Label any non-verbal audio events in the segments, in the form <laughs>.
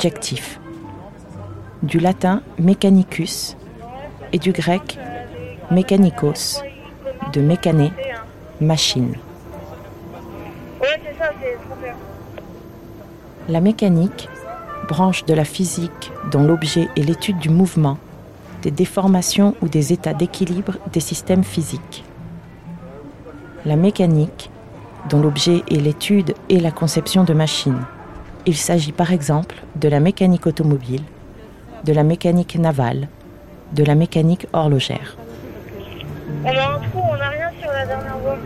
Adjectif. Du latin mechanicus et du grec mechanikos, de mécané, machine. La mécanique, branche de la physique dont l'objet est l'étude du mouvement, des déformations ou des états d'équilibre des systèmes physiques. La mécanique, dont l'objet est l'étude et la conception de machines. Il s'agit par exemple de la mécanique automobile, de la mécanique navale, de la mécanique horlogère. On a un trou, on n'a rien sur la dernière voie.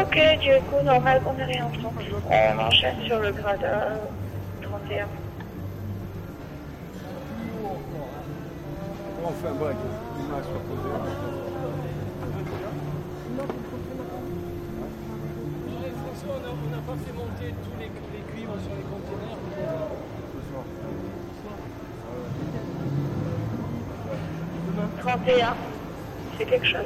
Ok, du coup, normal qu'on ait rien. On enchaîne sur le grade 31. On fait un break. On n'a pas fait monter tous 31, c'est quelque chose.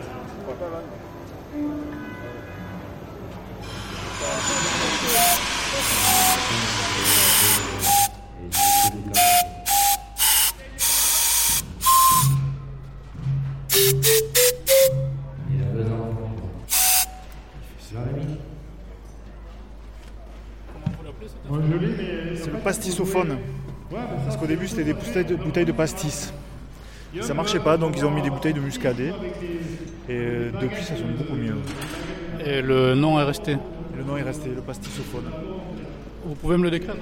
Parce qu'au début c'était des bouteilles de, pastis. Ça marchait pas donc ils ont mis des bouteilles de muscadet. Et euh, depuis ça sonne beaucoup mieux. Et le nom est resté Le nom est resté, le pastisophone. Vous pouvez me le décrire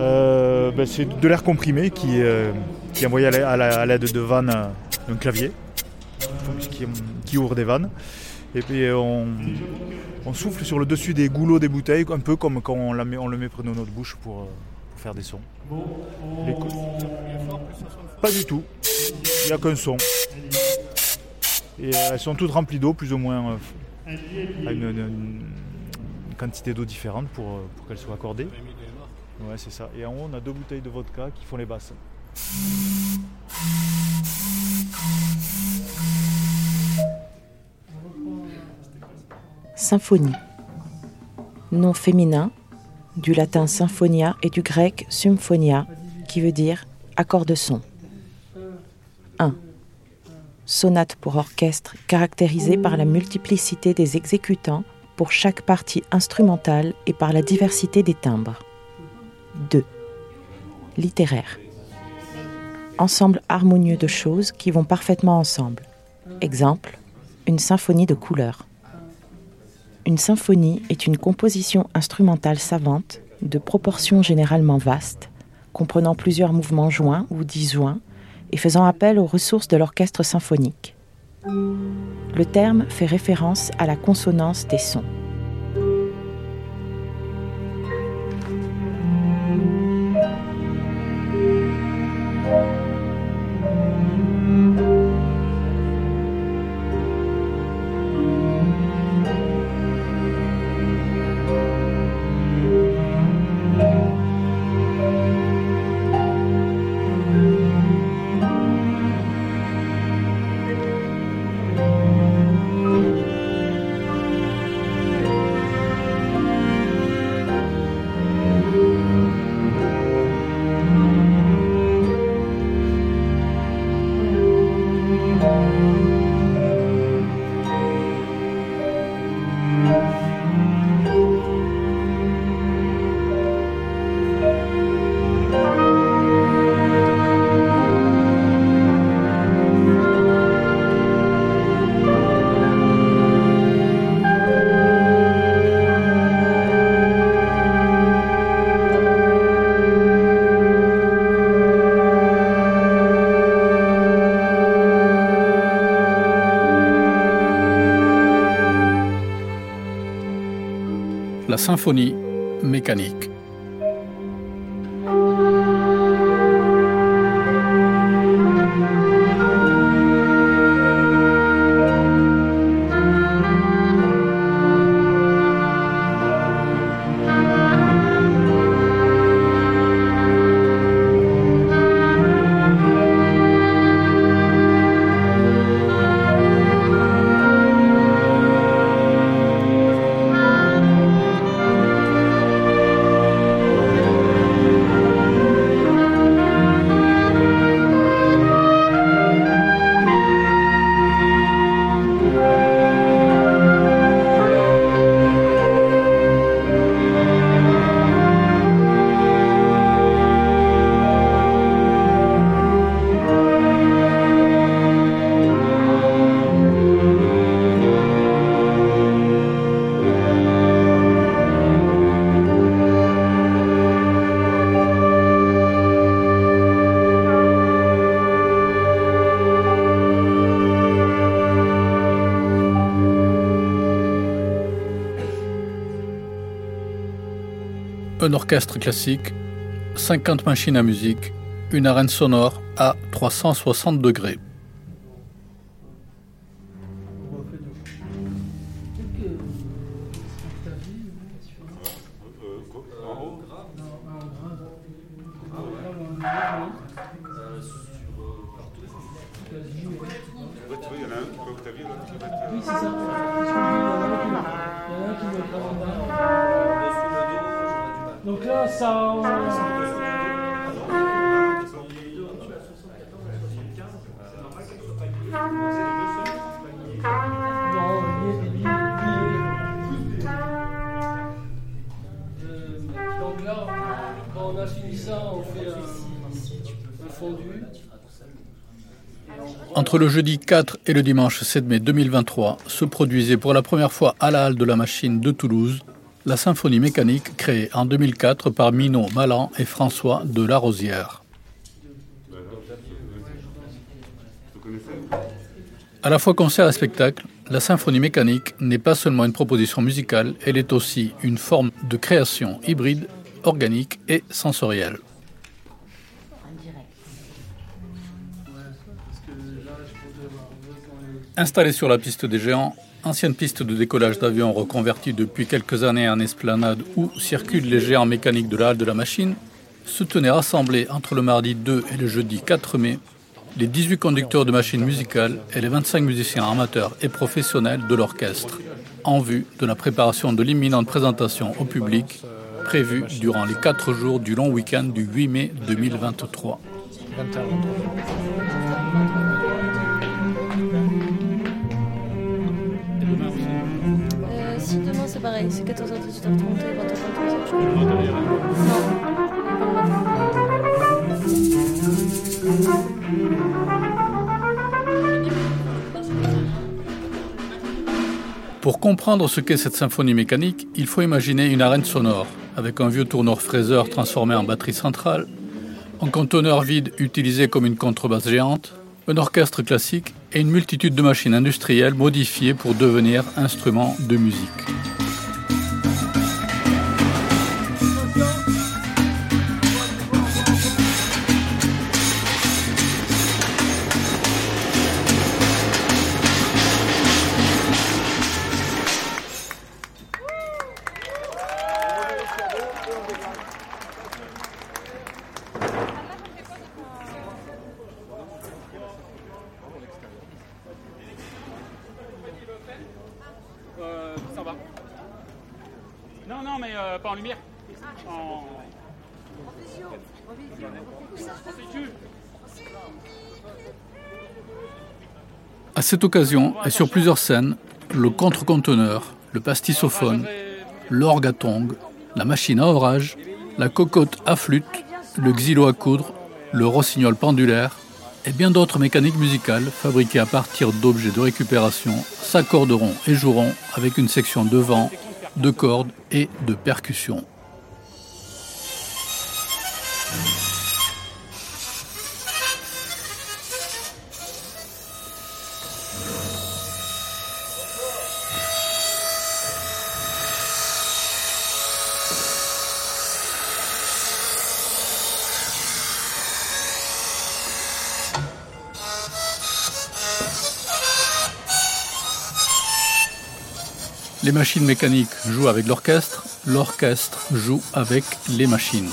euh, ben, C'est de l'air comprimé qui, euh, qui est envoyé à l'aide de vannes d'un clavier qui, qui ouvre des vannes. Et puis on, souffle sur le dessus des goulots des bouteilles, un peu comme quand on, le met près de notre bouche pour, faire des sons. Pas du tout, il n'y a qu'un son. Et elles sont toutes remplies d'eau, plus ou moins à une, quantité d'eau différente pour, pour qu'elles soient accordées. Ouais, c'est ça. Et en haut, on a deux bouteilles de vodka qui font les basses. Symphonie. Nom féminin, du latin symphonia et du grec symphonia, qui veut dire accord de son. 1. Sonate pour orchestre caractérisée par la multiplicité des exécutants pour chaque partie instrumentale et par la diversité des timbres. 2. Littéraire. Ensemble harmonieux de choses qui vont parfaitement ensemble. Exemple, une symphonie de couleurs. Une symphonie est une composition instrumentale savante, de proportions généralement vastes, comprenant plusieurs mouvements joints ou disjoints et faisant appel aux ressources de l'orchestre symphonique. Le terme fait référence à la consonance des sons. Symphonie mécanique. Orchestre classique, 50 machines à musique, une arène sonore à 360 degrés. 4 et le dimanche 7 mai 2023 se produisait pour la première fois à la Halle de la Machine de Toulouse la symphonie mécanique créée en 2004 par Minot Malan et François de Larosière. À la fois concert et spectacle, la symphonie mécanique n'est pas seulement une proposition musicale, elle est aussi une forme de création hybride, organique et sensorielle. Installée sur la piste des géants, ancienne piste de décollage d'avions reconvertie depuis quelques années en esplanade où circulent les géants mécaniques de la halle de la machine, se tenaient rassemblés entre le mardi 2 et le jeudi 4 mai les 18 conducteurs de machines musicales et les 25 musiciens amateurs et professionnels de l'orchestre, en vue de la préparation de l'imminente présentation au public prévue durant les 4 jours du long week-end du 8 mai 2023. Pareil, c'est 14h, 18h30 et 20h, 23h. je crois. Pour comprendre ce qu'est cette symphonie mécanique, il faut imaginer une arène sonore, avec un vieux tourneur fraiseur transformé en batterie centrale, un conteneur vide utilisé comme une contrebasse géante, un orchestre classique et une multitude de machines industrielles modifiées pour devenir instruments de musique. Mais euh, pas en lumière. En. En sécu. À cette occasion, et sur plusieurs scènes, le contre-conteneur, le pastissophone, l'orgue à tongs, la machine à orage, la cocotte à flûte, le xylo à coudre, le rossignol pendulaire et bien d'autres mécaniques musicales fabriquées à partir d'objets de récupération s'accorderont et joueront avec une section de vent, de cordes et de percussions. Les machines mécaniques jouent avec l'orchestre, l'orchestre joue avec les machines.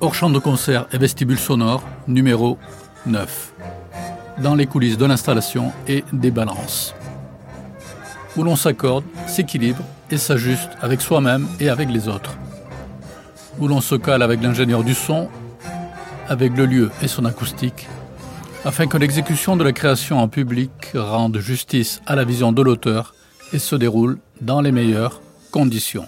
Hors champ de concert et vestibule sonore numéro 9, dans les coulisses de l'installation et des balances, où l'on s'accorde, s'équilibre et s'ajuste avec soi-même et avec les autres, où l'on se cale avec l'ingénieur du son, avec le lieu et son acoustique, afin que l'exécution de la création en public rende justice à la vision de l'auteur et se déroule dans les meilleures conditions.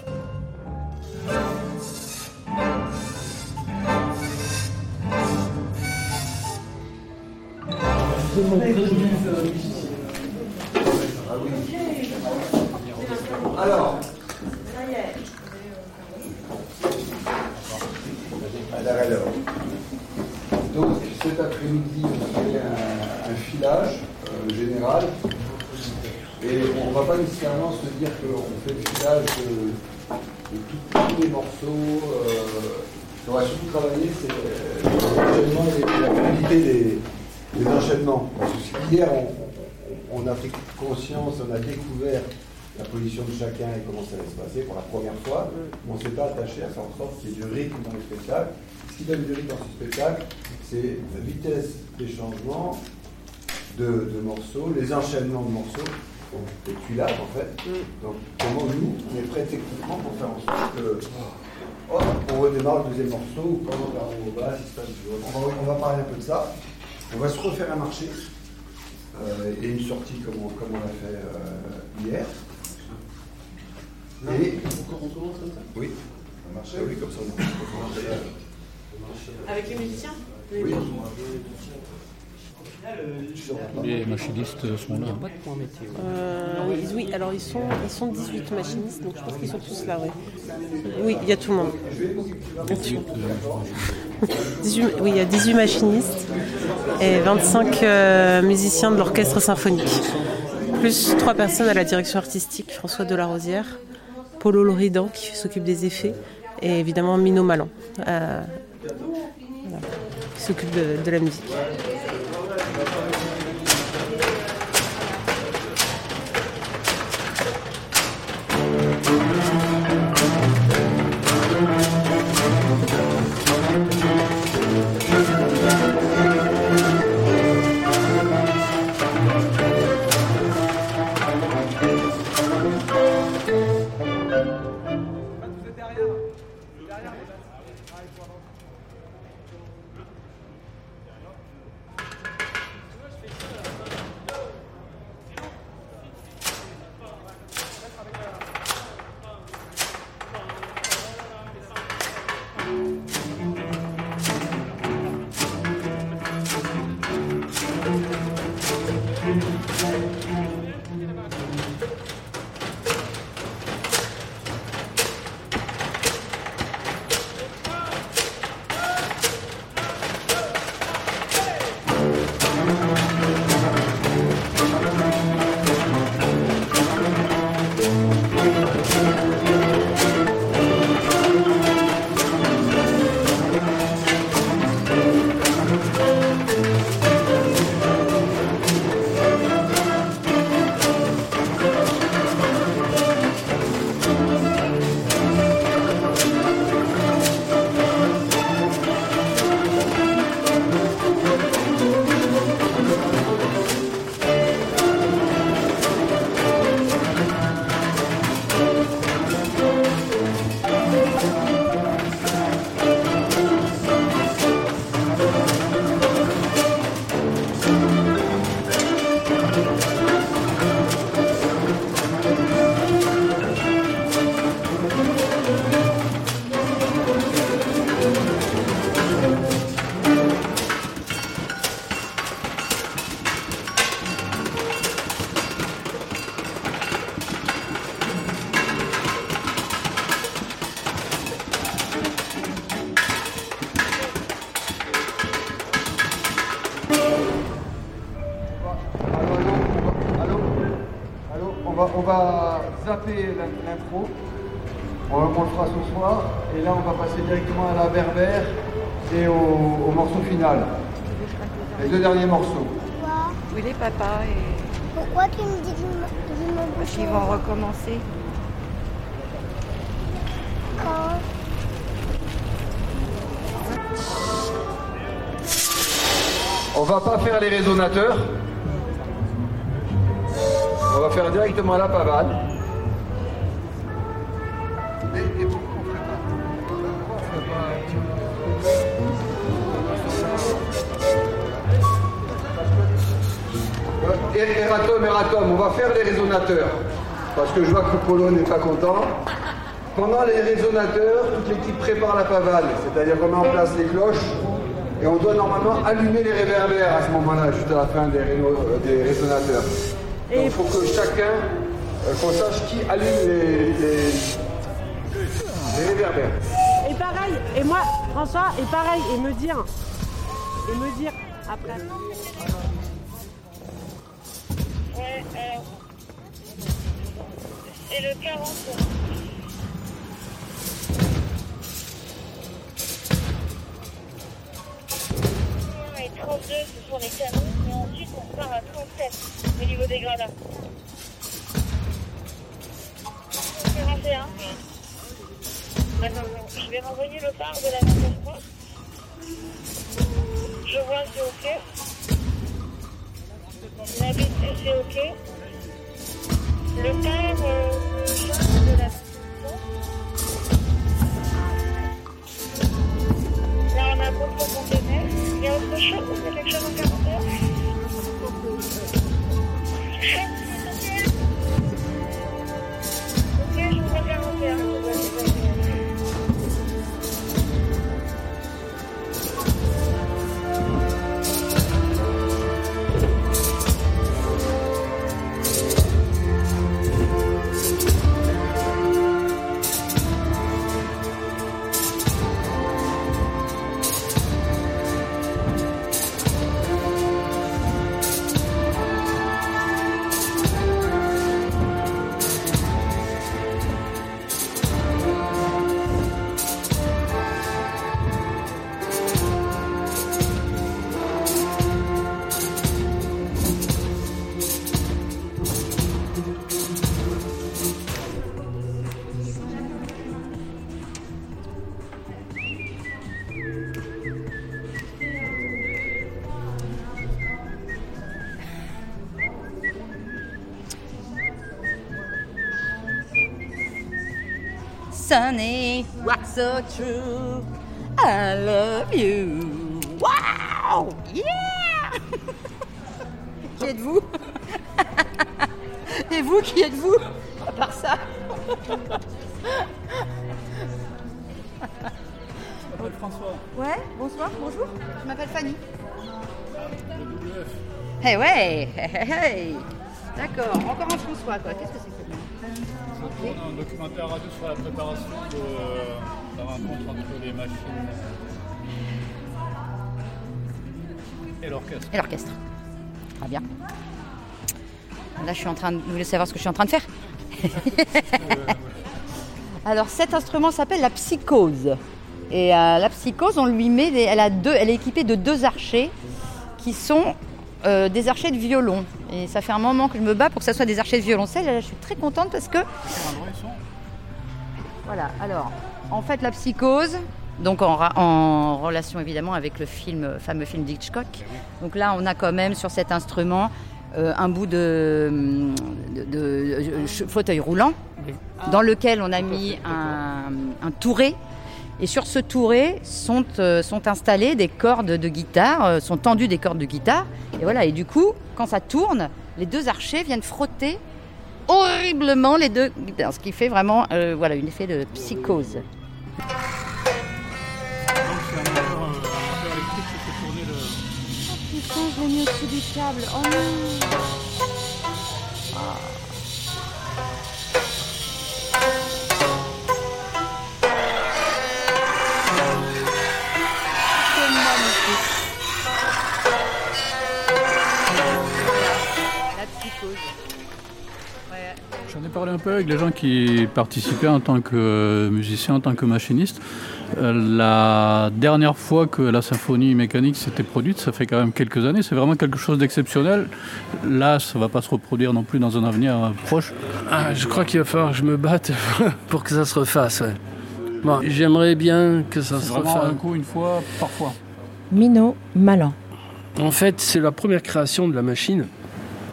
Alors. Alors. Donc cet après-midi, on fait un, filage euh, général. Et on ne va pas nécessairement se dire qu'on fait le filage de, tous les morceaux. euh, on va surtout travailler c'est euh, la qualité des, des enchaînements. Hier, on, a pris conscience, on a découvert la position de chacun et comment ça allait se passer pour la première fois. On ne s'est pas attaché à faire en sorte qu'il y ait du rythme dans le spectacle. Ce qui donne du rythme dans ce spectacle, c'est la vitesse des changements de, morceaux, les enchaînements de morceaux, et tuilages en fait. Donc comment nous, on est prêts techniquement pour faire en sorte que oh, on redémarre le deuxième morceau ou comment on va au bas, si c'est pas du tout. on va, on va parler un peu de ça. On va se refaire un marché euh, et une sortie comme on, comme on l'a fait euh, hier. Et On commence comme ça? Oui, un marché, oui, comme ça. on- Avec les musiciens? Oui. Les machinistes sont là. Euh, oui, alors ils sont, ils sont 18 machinistes, donc je pense qu'ils sont tous là, oui. Oui, il y a tout le monde. 18 oui, il y a 18 machinistes et 25 euh, musiciens de l'orchestre symphonique. Plus trois personnes à la direction artistique, François Delarosière, Paulo Loridan qui s'occupe des effets et évidemment Mino Malan euh, qui s'occupe de la musique. va zapper l'intro. On, le fera ce soir. Et là, on va passer directement à la berbère et au, morceau final. Les deux derniers morceaux. Oui, les papas et... Pourquoi tu me dis du Parce qu'ils vont recommencer. On va pas faire les résonateurs. On va faire directement la pavane. Et, on Eratom, Eratom, on va faire les résonateurs. Parce que je vois que Polo n'est pas content. Pendant les résonateurs, toute l'équipe prépare la pavane. C'est-à-dire qu'on met en place les cloches. Et on doit normalement allumer les réverbères à ce moment-là, juste à la fin des, euh, des résonateurs. Donc il faut que chacun, euh, qu'on sache qui allume les, les- les réverbères. Et pareil, et moi, François, et pareil, et me dire, et me dire après. Ouais, alors. C'est le 40. Et 32, ce sont les canons, on part à 37 au niveau des gradins. 41. D'accord, je vais renvoyer le phare de la 23. Je vois, c'est ok. La c'est ok. Le phare euh, de la Sunny, what's so true? I love you. Wow! Yeah! qui êtes-vous? Et vous, qui êtes-vous? À part ça. François. Ouais, bonsoir, bonjour. Je m'appelle Fanny. Eh ouais, hey, hey, hey. D'accord, encore un François, quoi. Qu'est-ce que c'est que ça? Je tourne un documentaire radio sur la préparation de la rencontre entre les machines et l'orchestre. Et l'orchestre. Très bien. Là, je suis en train de... Vous voulez savoir ce que je suis en train de faire? <laughs> Alors, cet instrument s'appelle la psychose. Et euh, la psychose, on lui met... Elle, a deux... Elle est équipée de deux archers qui sont euh, des archers de violon. Et ça fait un moment que je me bats pour que ça soit des archers de violoncelle. Là, je suis très contente parce que... Voilà, alors, en fait, la psychose, donc en, relation évidemment avec le film, euh, fameux film d'Hitchcock. Donc là, on a quand même sur cet instrument euh, un bout de, de- de- de ch- fauteuil roulant dans lequel on a mis un, un touret. Et sur ce touret sont, euh, sont installées des cordes de guitare, euh, sont tendues des cordes de guitare. Et voilà, et du coup, quand ça tourne, les deux archers viennent frotter horriblement les deux guitares, ce qui fait vraiment euh, voilà, un effet de psychose. Le. Putain, je. Oh non C'est Ouais. J'en ai parlé un peu avec les gens qui participaient en tant que musiciens, en tant que machinistes. Euh, La dernière fois que la symphonie mécanique s'était produite, ça fait quand même quelques années, c'est vraiment quelque chose d'exceptionnel. Là, ça ne va pas se reproduire non plus dans un avenir proche. Ah, je crois qu'il va falloir que je me batte <laughs> pour que ça se refasse. ouais. Bon, j'aimerais bien que ça se refasse. un coup, une fois, parfois. Minot Malan. En fait, c'est la première création de la machine.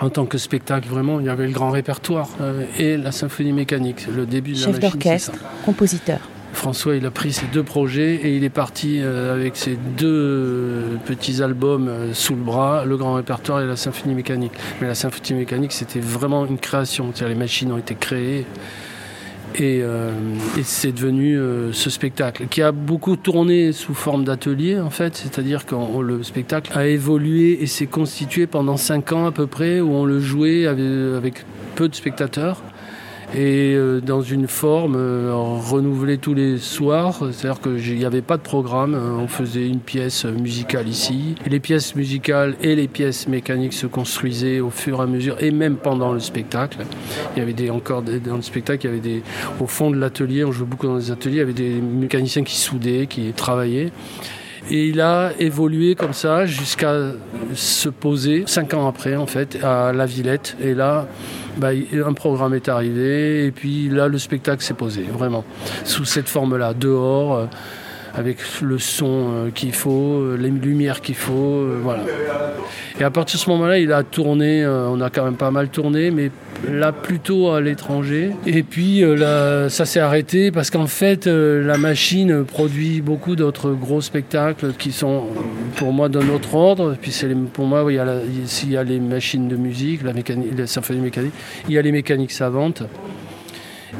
En tant que spectacle, vraiment, il y avait le grand répertoire euh, et la symphonie mécanique. Le début de la Chef d'orchestre, compositeur. François, il a pris ces deux projets et il est parti euh, avec ces deux euh, petits albums sous le bras, le grand répertoire et la symphonie mécanique. Mais la symphonie mécanique, c'était vraiment une création. Les machines ont été créées et, euh, et c'est devenu euh, ce spectacle qui a beaucoup tourné sous forme d'atelier en fait, c'est-à-dire que le spectacle a évolué et s'est constitué pendant cinq ans à peu près où on le jouait avec, avec peu de spectateurs et euh, dans une forme euh, renouvelée tous les soirs, c'est-à-dire qu'il n'y avait pas de programme, euh, on faisait une pièce musicale ici, les pièces musicales et les pièces mécaniques se construisaient au fur et à mesure, et même pendant le spectacle. Il y avait des, encore des- dans le spectacle, il y avait des, au fond de l'atelier, on jouait beaucoup dans les ateliers, il y avait des mécaniciens qui soudaient, qui travaillaient. Et il a évolué comme ça jusqu'à se poser, cinq ans après en fait, à La Villette. Et là, bah, un programme est arrivé, et puis là, le spectacle s'est posé, vraiment, sous cette forme-là, dehors, euh, avec le son euh, qu'il faut, euh, les lumières qu'il faut, euh, voilà. Et à partir de ce moment-là, il a tourné, on a quand même pas mal tourné, mais là plutôt à l'étranger. Et puis là, ça s'est arrêté parce qu'en fait, la machine produit beaucoup d'autres gros spectacles qui sont pour moi d'un autre ordre. Puis pour moi, il y, a y a les machines de musique, la, mécanique, la symphonie mécanique, il y a les mécaniques savantes.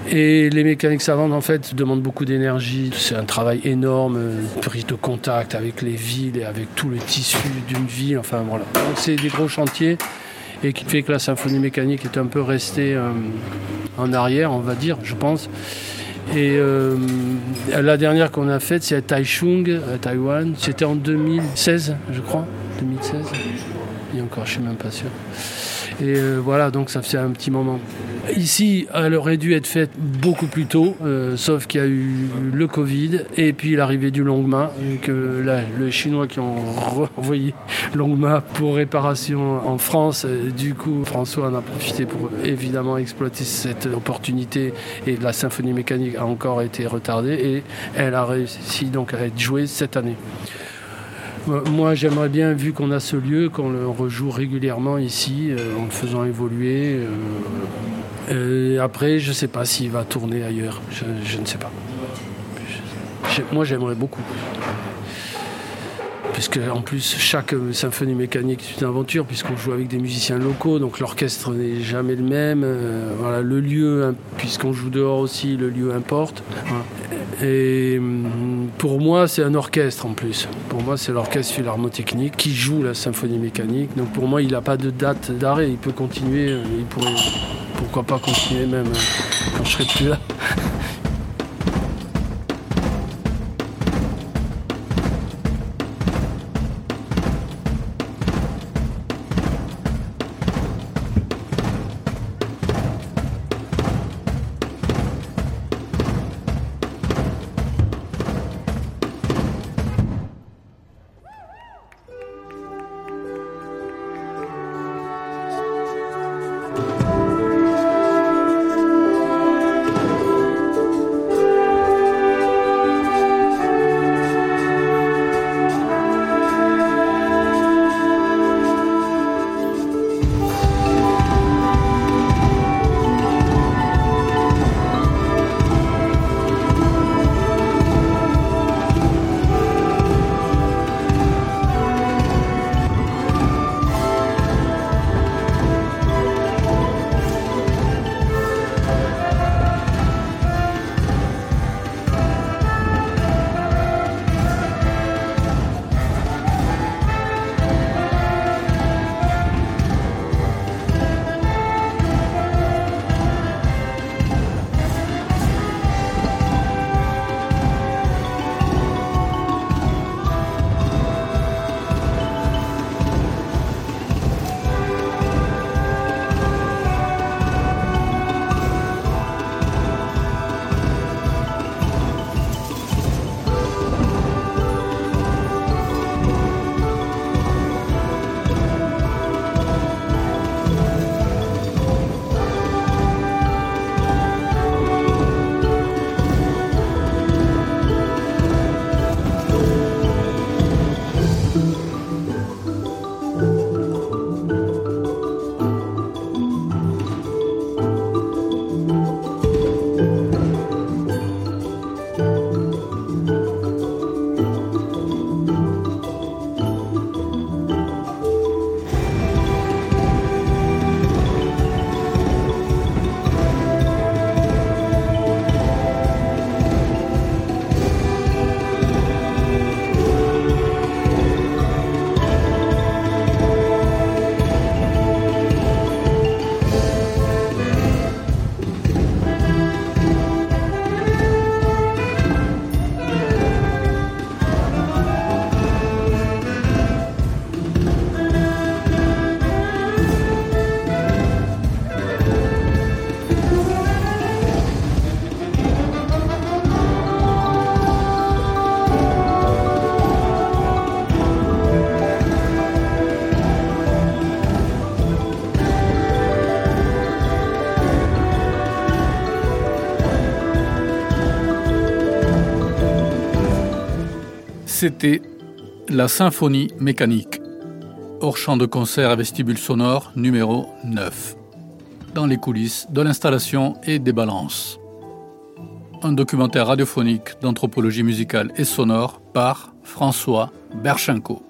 Et les mécaniques savantes, en fait, demandent beaucoup d'énergie. C'est un travail énorme, une prise de contact avec les villes et avec tout le tissu d'une ville. Enfin, voilà. Donc, c'est des gros chantiers et qui fait que la symphonie mécanique est un peu restée euh, en arrière, on va dire, je pense. Et euh, la dernière qu'on a faite, c'est à Taichung, à Taïwan. C'était en 2016, je crois. 2016. Et encore, je suis même pas sûr. Et euh, voilà, donc ça fait un petit moment. Ici, elle aurait dû être faite beaucoup plus tôt, euh, sauf qu'il y a eu le Covid et puis l'arrivée du Longma, que là, les Chinois qui ont renvoyé Longma pour réparation en France. Du coup, François en a profité pour évidemment exploiter cette opportunité et la symphonie mécanique a encore été retardée et elle a réussi donc à être jouée cette année. Moi, j'aimerais bien, vu qu'on a ce lieu, qu'on le rejoue régulièrement ici, euh, en le faisant évoluer. euh, euh, après, je ne sais pas s'il va tourner ailleurs. Je, ne sais pas. Moi, j'aimerais beaucoup. Puisque, en plus, chaque euh, symphonie mécanique est une aventure, puisqu'on joue avec des musiciens locaux, donc l'orchestre n'est jamais le même. euh, voilà, le lieu, hein, puisqu'on joue dehors aussi, le lieu importe. Voilà. Et hum, pour moi, c'est un orchestre en plus. Pour moi, c'est l'orchestre philharmotechnique qui joue la symphonie mécanique. Donc pour moi, il n'a pas de date d'arrêt. Il peut continuer. euh, Il pourrait, pourquoi pas continuer même euh, quand je serai plus là. C'était la symphonie mécanique, hors champ de concert à vestibule sonore numéro 9, dans les coulisses de l'installation et des balances. Un documentaire radiophonique d'anthropologie musicale et sonore par François Berchenko.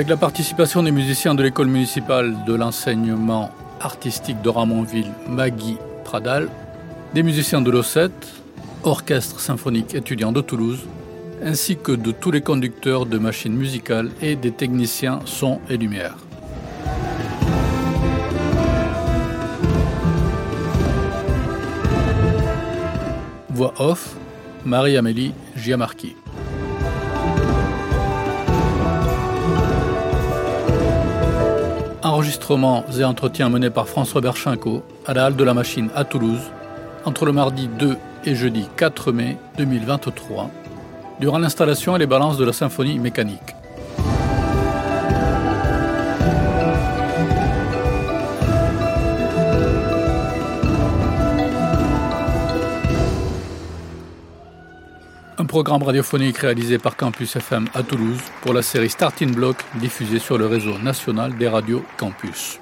Avec la participation des musiciens de l'école municipale de l'enseignement artistique de Ramonville, Maggie Pradal, des musiciens de l'OSET, Orchestre symphonique étudiant de Toulouse, ainsi que de tous les conducteurs de machines musicales et des techniciens son et lumière. Voix off, Marie-Amélie Giamarchi. Enregistrements et entretiens menés par François Berchinko à la Halle de la Machine à Toulouse entre le mardi 2 et jeudi 4 mai 2023 durant l'installation et les balances de la symphonie mécanique. Programme radiophonique réalisé par Campus FM à Toulouse pour la série Starting Block diffusée sur le réseau national des radios Campus.